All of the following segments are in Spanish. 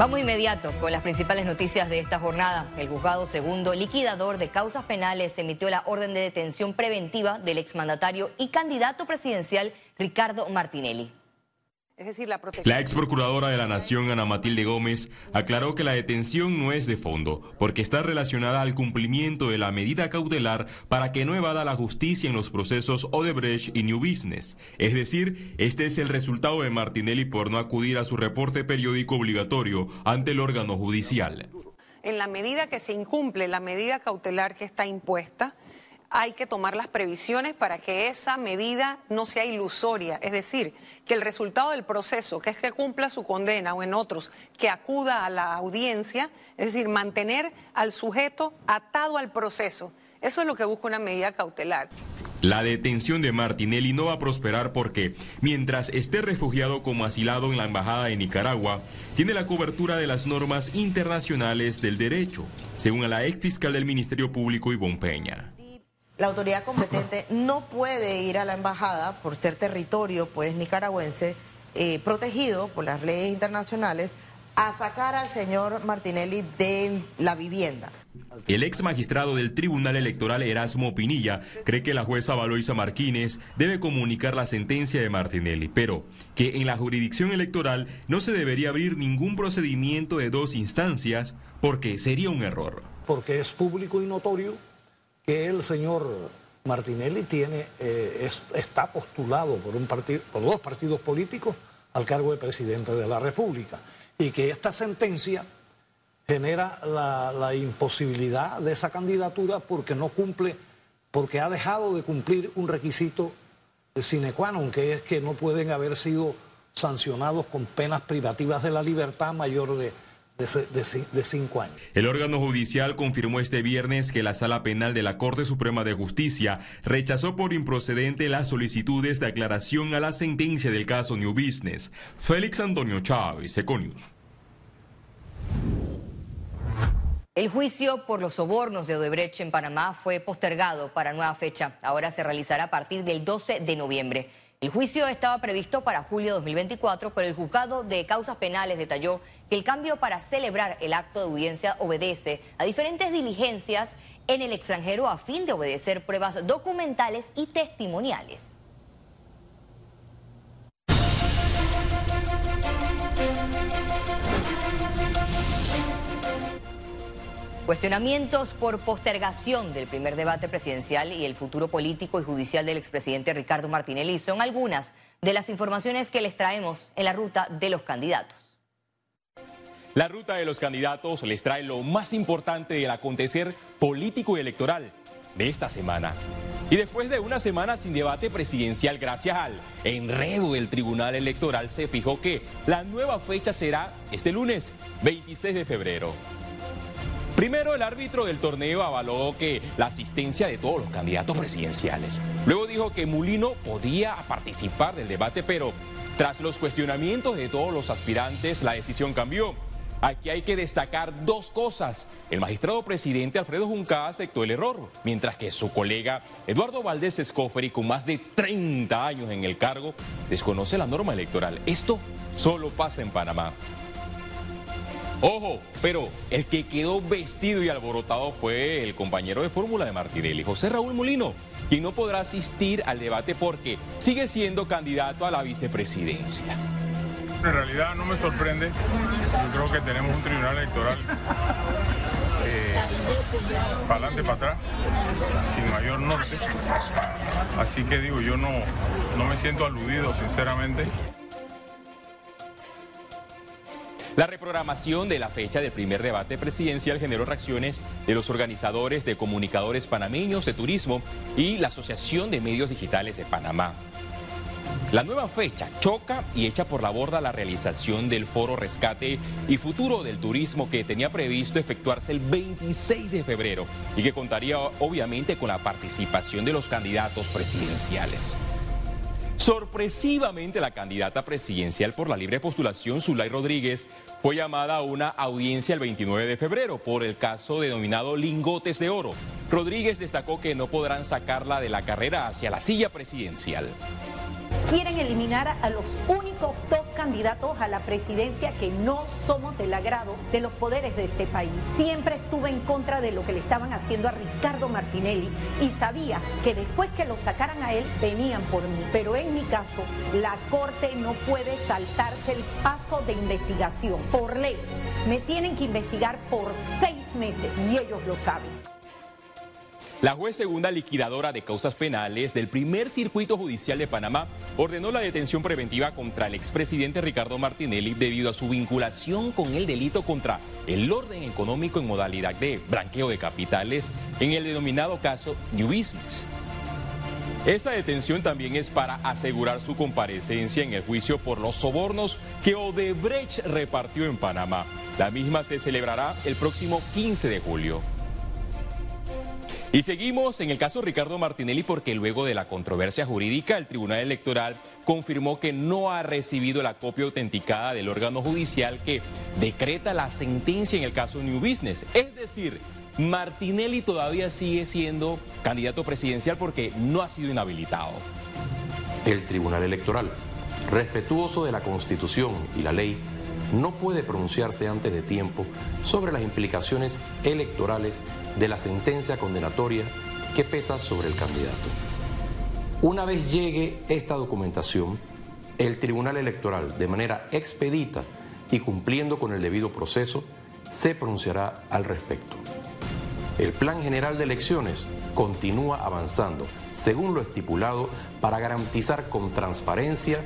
Vamos inmediato con las principales noticias de esta jornada. El juzgado segundo liquidador de causas penales emitió la orden de detención preventiva del exmandatario y candidato presidencial Ricardo Martinelli decir, la La ex procuradora de la Nación, Ana Matilde Gómez, aclaró que la detención no es de fondo, porque está relacionada al cumplimiento de la medida cautelar para que no evada la justicia en los procesos Odebrecht y New Business. Es decir, este es el resultado de Martinelli por no acudir a su reporte periódico obligatorio ante el órgano judicial. En la medida que se incumple la medida cautelar que está impuesta, hay que tomar las previsiones para que esa medida no sea ilusoria, es decir, que el resultado del proceso, que es que cumpla su condena o en otros, que acuda a la audiencia, es decir, mantener al sujeto atado al proceso. Eso es lo que busca una medida cautelar. La detención de Martinelli no va a prosperar porque, mientras esté refugiado como asilado en la Embajada de Nicaragua, tiene la cobertura de las normas internacionales del derecho, según la ex fiscal del Ministerio Público Ivonne Peña la autoridad competente no puede ir a la embajada por ser territorio pues nicaragüense eh, protegido por las leyes internacionales a sacar al señor Martinelli de la vivienda. El ex magistrado del Tribunal Electoral Erasmo Pinilla cree que la jueza Valoisa Martínez debe comunicar la sentencia de Martinelli, pero que en la jurisdicción electoral no se debería abrir ningún procedimiento de dos instancias porque sería un error. Porque es público y notorio que el señor Martinelli tiene, eh, está postulado por, un partido, por dos partidos políticos al cargo de presidente de la República y que esta sentencia genera la, la, imposibilidad de esa candidatura porque no cumple, porque ha dejado de cumplir un requisito sine qua non, que es que no pueden haber sido sancionados con penas privativas de la libertad mayor de de, cinco años. El órgano judicial confirmó este viernes que la Sala Penal de la Corte Suprema de Justicia rechazó por improcedente las solicitudes de aclaración a la sentencia del caso New Business. Félix Antonio Chávez, Econius. El juicio por los sobornos de Odebrecht en Panamá fue postergado para nueva fecha. Ahora se realizará a partir del 12 de noviembre. El juicio estaba previsto para julio de 2024, pero el juzgado de causas penales detalló que el cambio para celebrar el acto de audiencia obedece a diferentes diligencias en el extranjero a fin de obedecer pruebas documentales y testimoniales. Cuestionamientos por postergación del primer debate presidencial y el futuro político y judicial del expresidente Ricardo Martinelli son algunas de las informaciones que les traemos en la ruta de los candidatos. La ruta de los candidatos les trae lo más importante del acontecer político y electoral de esta semana. Y después de una semana sin debate presidencial, gracias al enredo del Tribunal Electoral, se fijó que la nueva fecha será este lunes, 26 de febrero. Primero, el árbitro del torneo avaló que la asistencia de todos los candidatos presidenciales. Luego dijo que Mulino podía participar del debate, pero tras los cuestionamientos de todos los aspirantes, la decisión cambió. Aquí hay que destacar dos cosas. El magistrado presidente Alfredo Junca aceptó el error, mientras que su colega Eduardo Valdés Escoferi, con más de 30 años en el cargo, desconoce la norma electoral. Esto solo pasa en Panamá. Ojo, pero el que quedó vestido y alborotado fue el compañero de fórmula de Martirelli, José Raúl Molino, quien no podrá asistir al debate porque sigue siendo candidato a la vicepresidencia. En realidad no me sorprende, yo creo que tenemos un tribunal electoral eh, para adelante, para atrás, sin mayor norte. Así que digo, yo no, no me siento aludido, sinceramente. La reprogramación de la fecha del primer debate presidencial generó reacciones de los organizadores de comunicadores panameños de turismo y la Asociación de Medios Digitales de Panamá. La nueva fecha choca y echa por la borda la realización del foro Rescate y Futuro del Turismo que tenía previsto efectuarse el 26 de febrero y que contaría obviamente con la participación de los candidatos presidenciales. Sorpresivamente, la candidata presidencial por la libre postulación, Zulay Rodríguez, fue llamada a una audiencia el 29 de febrero por el caso denominado Lingotes de Oro. Rodríguez destacó que no podrán sacarla de la carrera hacia la silla presidencial. Quieren eliminar a los únicos candidatos a la presidencia que no somos del agrado de los poderes de este país. Siempre estuve en contra de lo que le estaban haciendo a Ricardo Martinelli y sabía que después que lo sacaran a él venían por mí. Pero en mi caso, la Corte no puede saltarse el paso de investigación. Por ley, me tienen que investigar por seis meses y ellos lo saben. La juez segunda liquidadora de causas penales del primer circuito judicial de Panamá ordenó la detención preventiva contra el expresidente Ricardo Martinelli debido a su vinculación con el delito contra el orden económico en modalidad de blanqueo de capitales en el denominado caso New Business. Esa detención también es para asegurar su comparecencia en el juicio por los sobornos que Odebrecht repartió en Panamá. La misma se celebrará el próximo 15 de julio. Y seguimos en el caso Ricardo Martinelli porque luego de la controversia jurídica, el Tribunal Electoral confirmó que no ha recibido la copia autenticada del órgano judicial que decreta la sentencia en el caso New Business. Es decir, Martinelli todavía sigue siendo candidato presidencial porque no ha sido inhabilitado. El Tribunal Electoral, respetuoso de la Constitución y la ley, no puede pronunciarse antes de tiempo sobre las implicaciones electorales de la sentencia condenatoria que pesa sobre el candidato. Una vez llegue esta documentación, el Tribunal Electoral, de manera expedita y cumpliendo con el debido proceso, se pronunciará al respecto. El Plan General de Elecciones continúa avanzando según lo estipulado para garantizar con transparencia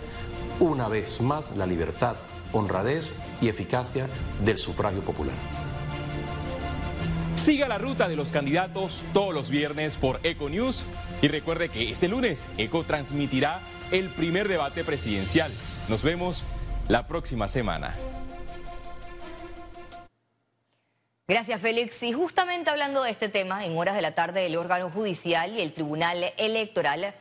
una vez más la libertad honradez y eficacia del sufragio popular. Siga la ruta de los candidatos todos los viernes por Econews y recuerde que este lunes Eco transmitirá el primer debate presidencial. Nos vemos la próxima semana. Gracias, Félix. Y justamente hablando de este tema, en horas de la tarde el órgano judicial y el Tribunal Electoral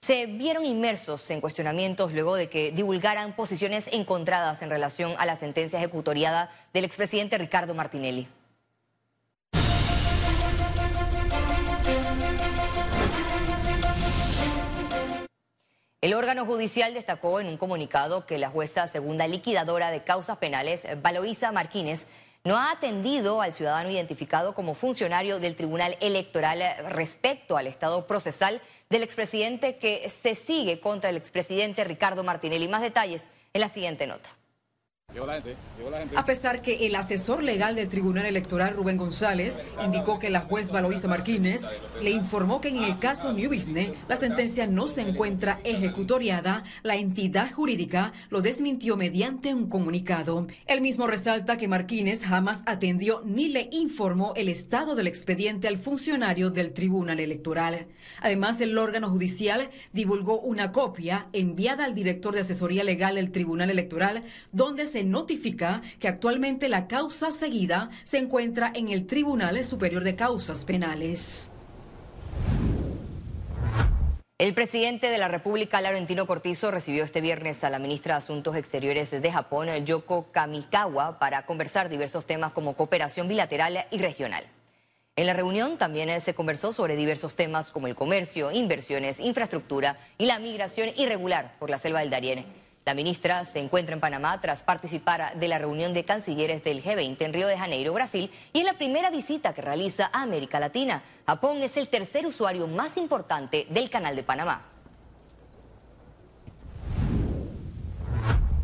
se vieron inmersos en cuestionamientos luego de que divulgaran posiciones encontradas en relación a la sentencia ejecutoriada del expresidente Ricardo Martinelli. El órgano judicial destacó en un comunicado que la jueza segunda liquidadora de causas penales, Valoisa Martínez, no ha atendido al ciudadano identificado como funcionario del Tribunal Electoral respecto al estado procesal del expresidente que se sigue contra el expresidente Ricardo Martinelli. Más detalles en la siguiente nota. A pesar que el asesor legal del Tribunal Electoral, Rubén González, indicó que la juez Valoisa Martínez le informó que en el caso New Business la sentencia no se encuentra ejecutoriada, la entidad jurídica lo desmintió mediante un comunicado. El mismo resalta que Martínez jamás atendió ni le informó el estado del expediente al funcionario del Tribunal Electoral. Además, el órgano judicial divulgó una copia enviada al director de asesoría legal del Tribunal Electoral donde se notifica que actualmente la causa seguida se encuentra en el Tribunal Superior de Causas Penales. El presidente de la República, Laurentino Cortizo, recibió este viernes a la ministra de Asuntos Exteriores de Japón, Yoko Kamikawa, para conversar diversos temas como cooperación bilateral y regional. En la reunión también se conversó sobre diversos temas como el comercio, inversiones, infraestructura y la migración irregular por la selva del Darién. La ministra se encuentra en Panamá tras participar de la reunión de cancilleres del G20 en Río de Janeiro, Brasil, y es la primera visita que realiza a América Latina. Japón es el tercer usuario más importante del Canal de Panamá.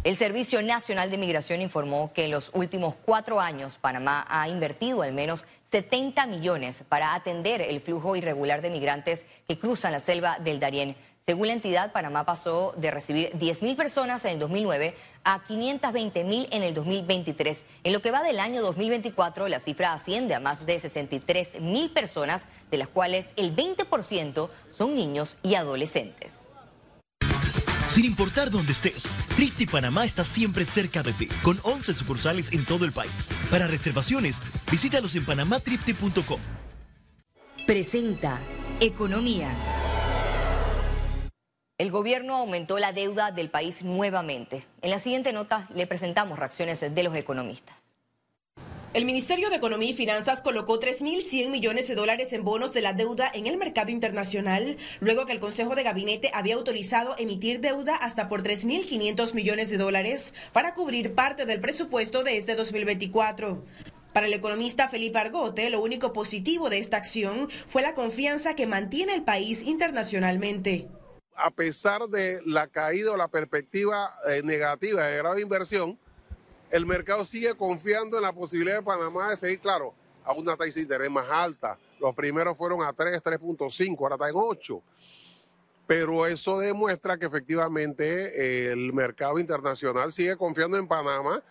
El Servicio Nacional de Migración informó que en los últimos cuatro años Panamá ha invertido al menos 70 millones para atender el flujo irregular de migrantes que cruzan la selva del Darién. Según la entidad, Panamá pasó de recibir 10.000 personas en el 2009 a 520.000 en el 2023. En lo que va del año 2024, la cifra asciende a más de 63.000 personas, de las cuales el 20% son niños y adolescentes. Sin importar dónde estés, Trifte Panamá está siempre cerca de ti, con 11 sucursales en todo el país. Para reservaciones, visítalos en panamatrifte.com. Presenta Economía. El gobierno aumentó la deuda del país nuevamente. En la siguiente nota le presentamos reacciones de los economistas. El Ministerio de Economía y Finanzas colocó 3.100 millones de dólares en bonos de la deuda en el mercado internacional, luego que el Consejo de Gabinete había autorizado emitir deuda hasta por 3.500 millones de dólares para cubrir parte del presupuesto de este 2024. Para el economista Felipe Argote, lo único positivo de esta acción fue la confianza que mantiene el país internacionalmente. A pesar de la caída o la perspectiva eh, negativa de grado de inversión, el mercado sigue confiando en la posibilidad de Panamá de seguir, claro, a una tasa de interés más alta. Los primeros fueron a 3, 3.5, ahora está en 8. Pero eso demuestra que efectivamente eh, el mercado internacional sigue confiando en Panamá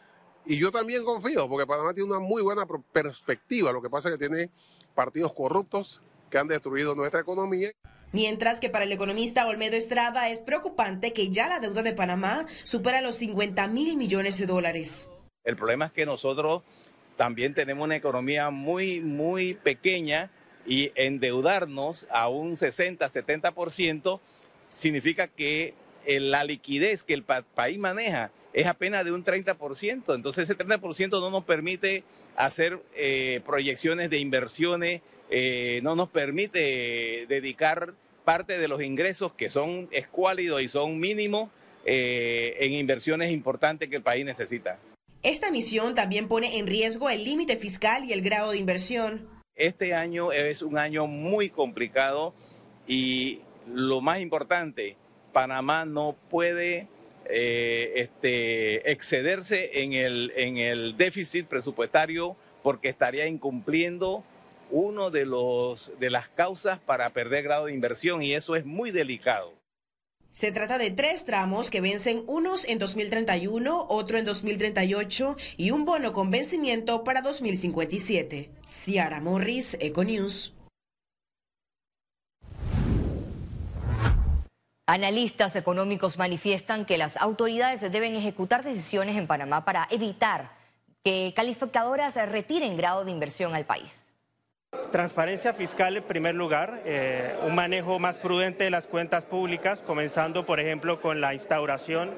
y yo también confío, porque Panamá tiene una muy buena perspectiva. Lo que pasa es que tiene partidos corruptos que han destruido nuestra economía. Mientras que para el economista Olmedo Estrada es preocupante que ya la deuda de Panamá supera los 50 mil millones de dólares. El problema es que nosotros también tenemos una economía muy, muy pequeña y endeudarnos a un 60, 70% significa que eh, la liquidez que el país maneja es apenas de un 30%. Entonces ese 30% no nos permite hacer eh, proyecciones de inversiones, eh, no nos permite dedicar parte de los ingresos que son escuálidos y son mínimos en inversiones importantes que el país necesita. Esta misión también pone en riesgo el límite fiscal y el grado de inversión. Este año es un año muy complicado y lo más importante, Panamá no puede eh, este, excederse en el, en el déficit presupuestario porque estaría incumpliendo uno de, los, de las causas para perder grado de inversión y eso es muy delicado. Se trata de tres tramos que vencen unos en 2031, otro en 2038 y un bono con vencimiento para 2057. Ciara Morris, Econews. Analistas económicos manifiestan que las autoridades deben ejecutar decisiones en Panamá para evitar que calificadoras retiren grado de inversión al país. Transparencia fiscal en primer lugar, eh, un manejo más prudente de las cuentas públicas, comenzando por ejemplo con la instauración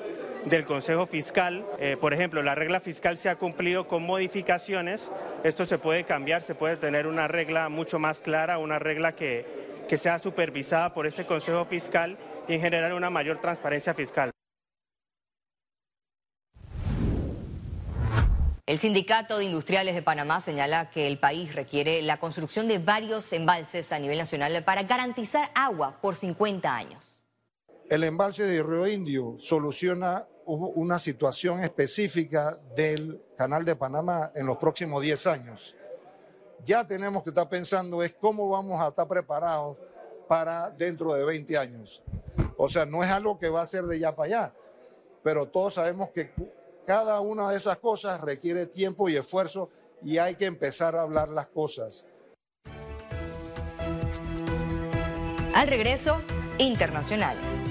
del Consejo Fiscal. Eh, por ejemplo, la regla fiscal se ha cumplido con modificaciones, esto se puede cambiar, se puede tener una regla mucho más clara, una regla que, que sea supervisada por ese Consejo Fiscal y en general una mayor transparencia fiscal. El Sindicato de Industriales de Panamá señala que el país requiere la construcción de varios embalses a nivel nacional para garantizar agua por 50 años. El embalse de Río Indio soluciona una situación específica del Canal de Panamá en los próximos 10 años. Ya tenemos que estar pensando es cómo vamos a estar preparados para dentro de 20 años. O sea, no es algo que va a ser de ya para allá, pero todos sabemos que cada una de esas cosas requiere tiempo y esfuerzo y hay que empezar a hablar las cosas. Al regreso, internacionales.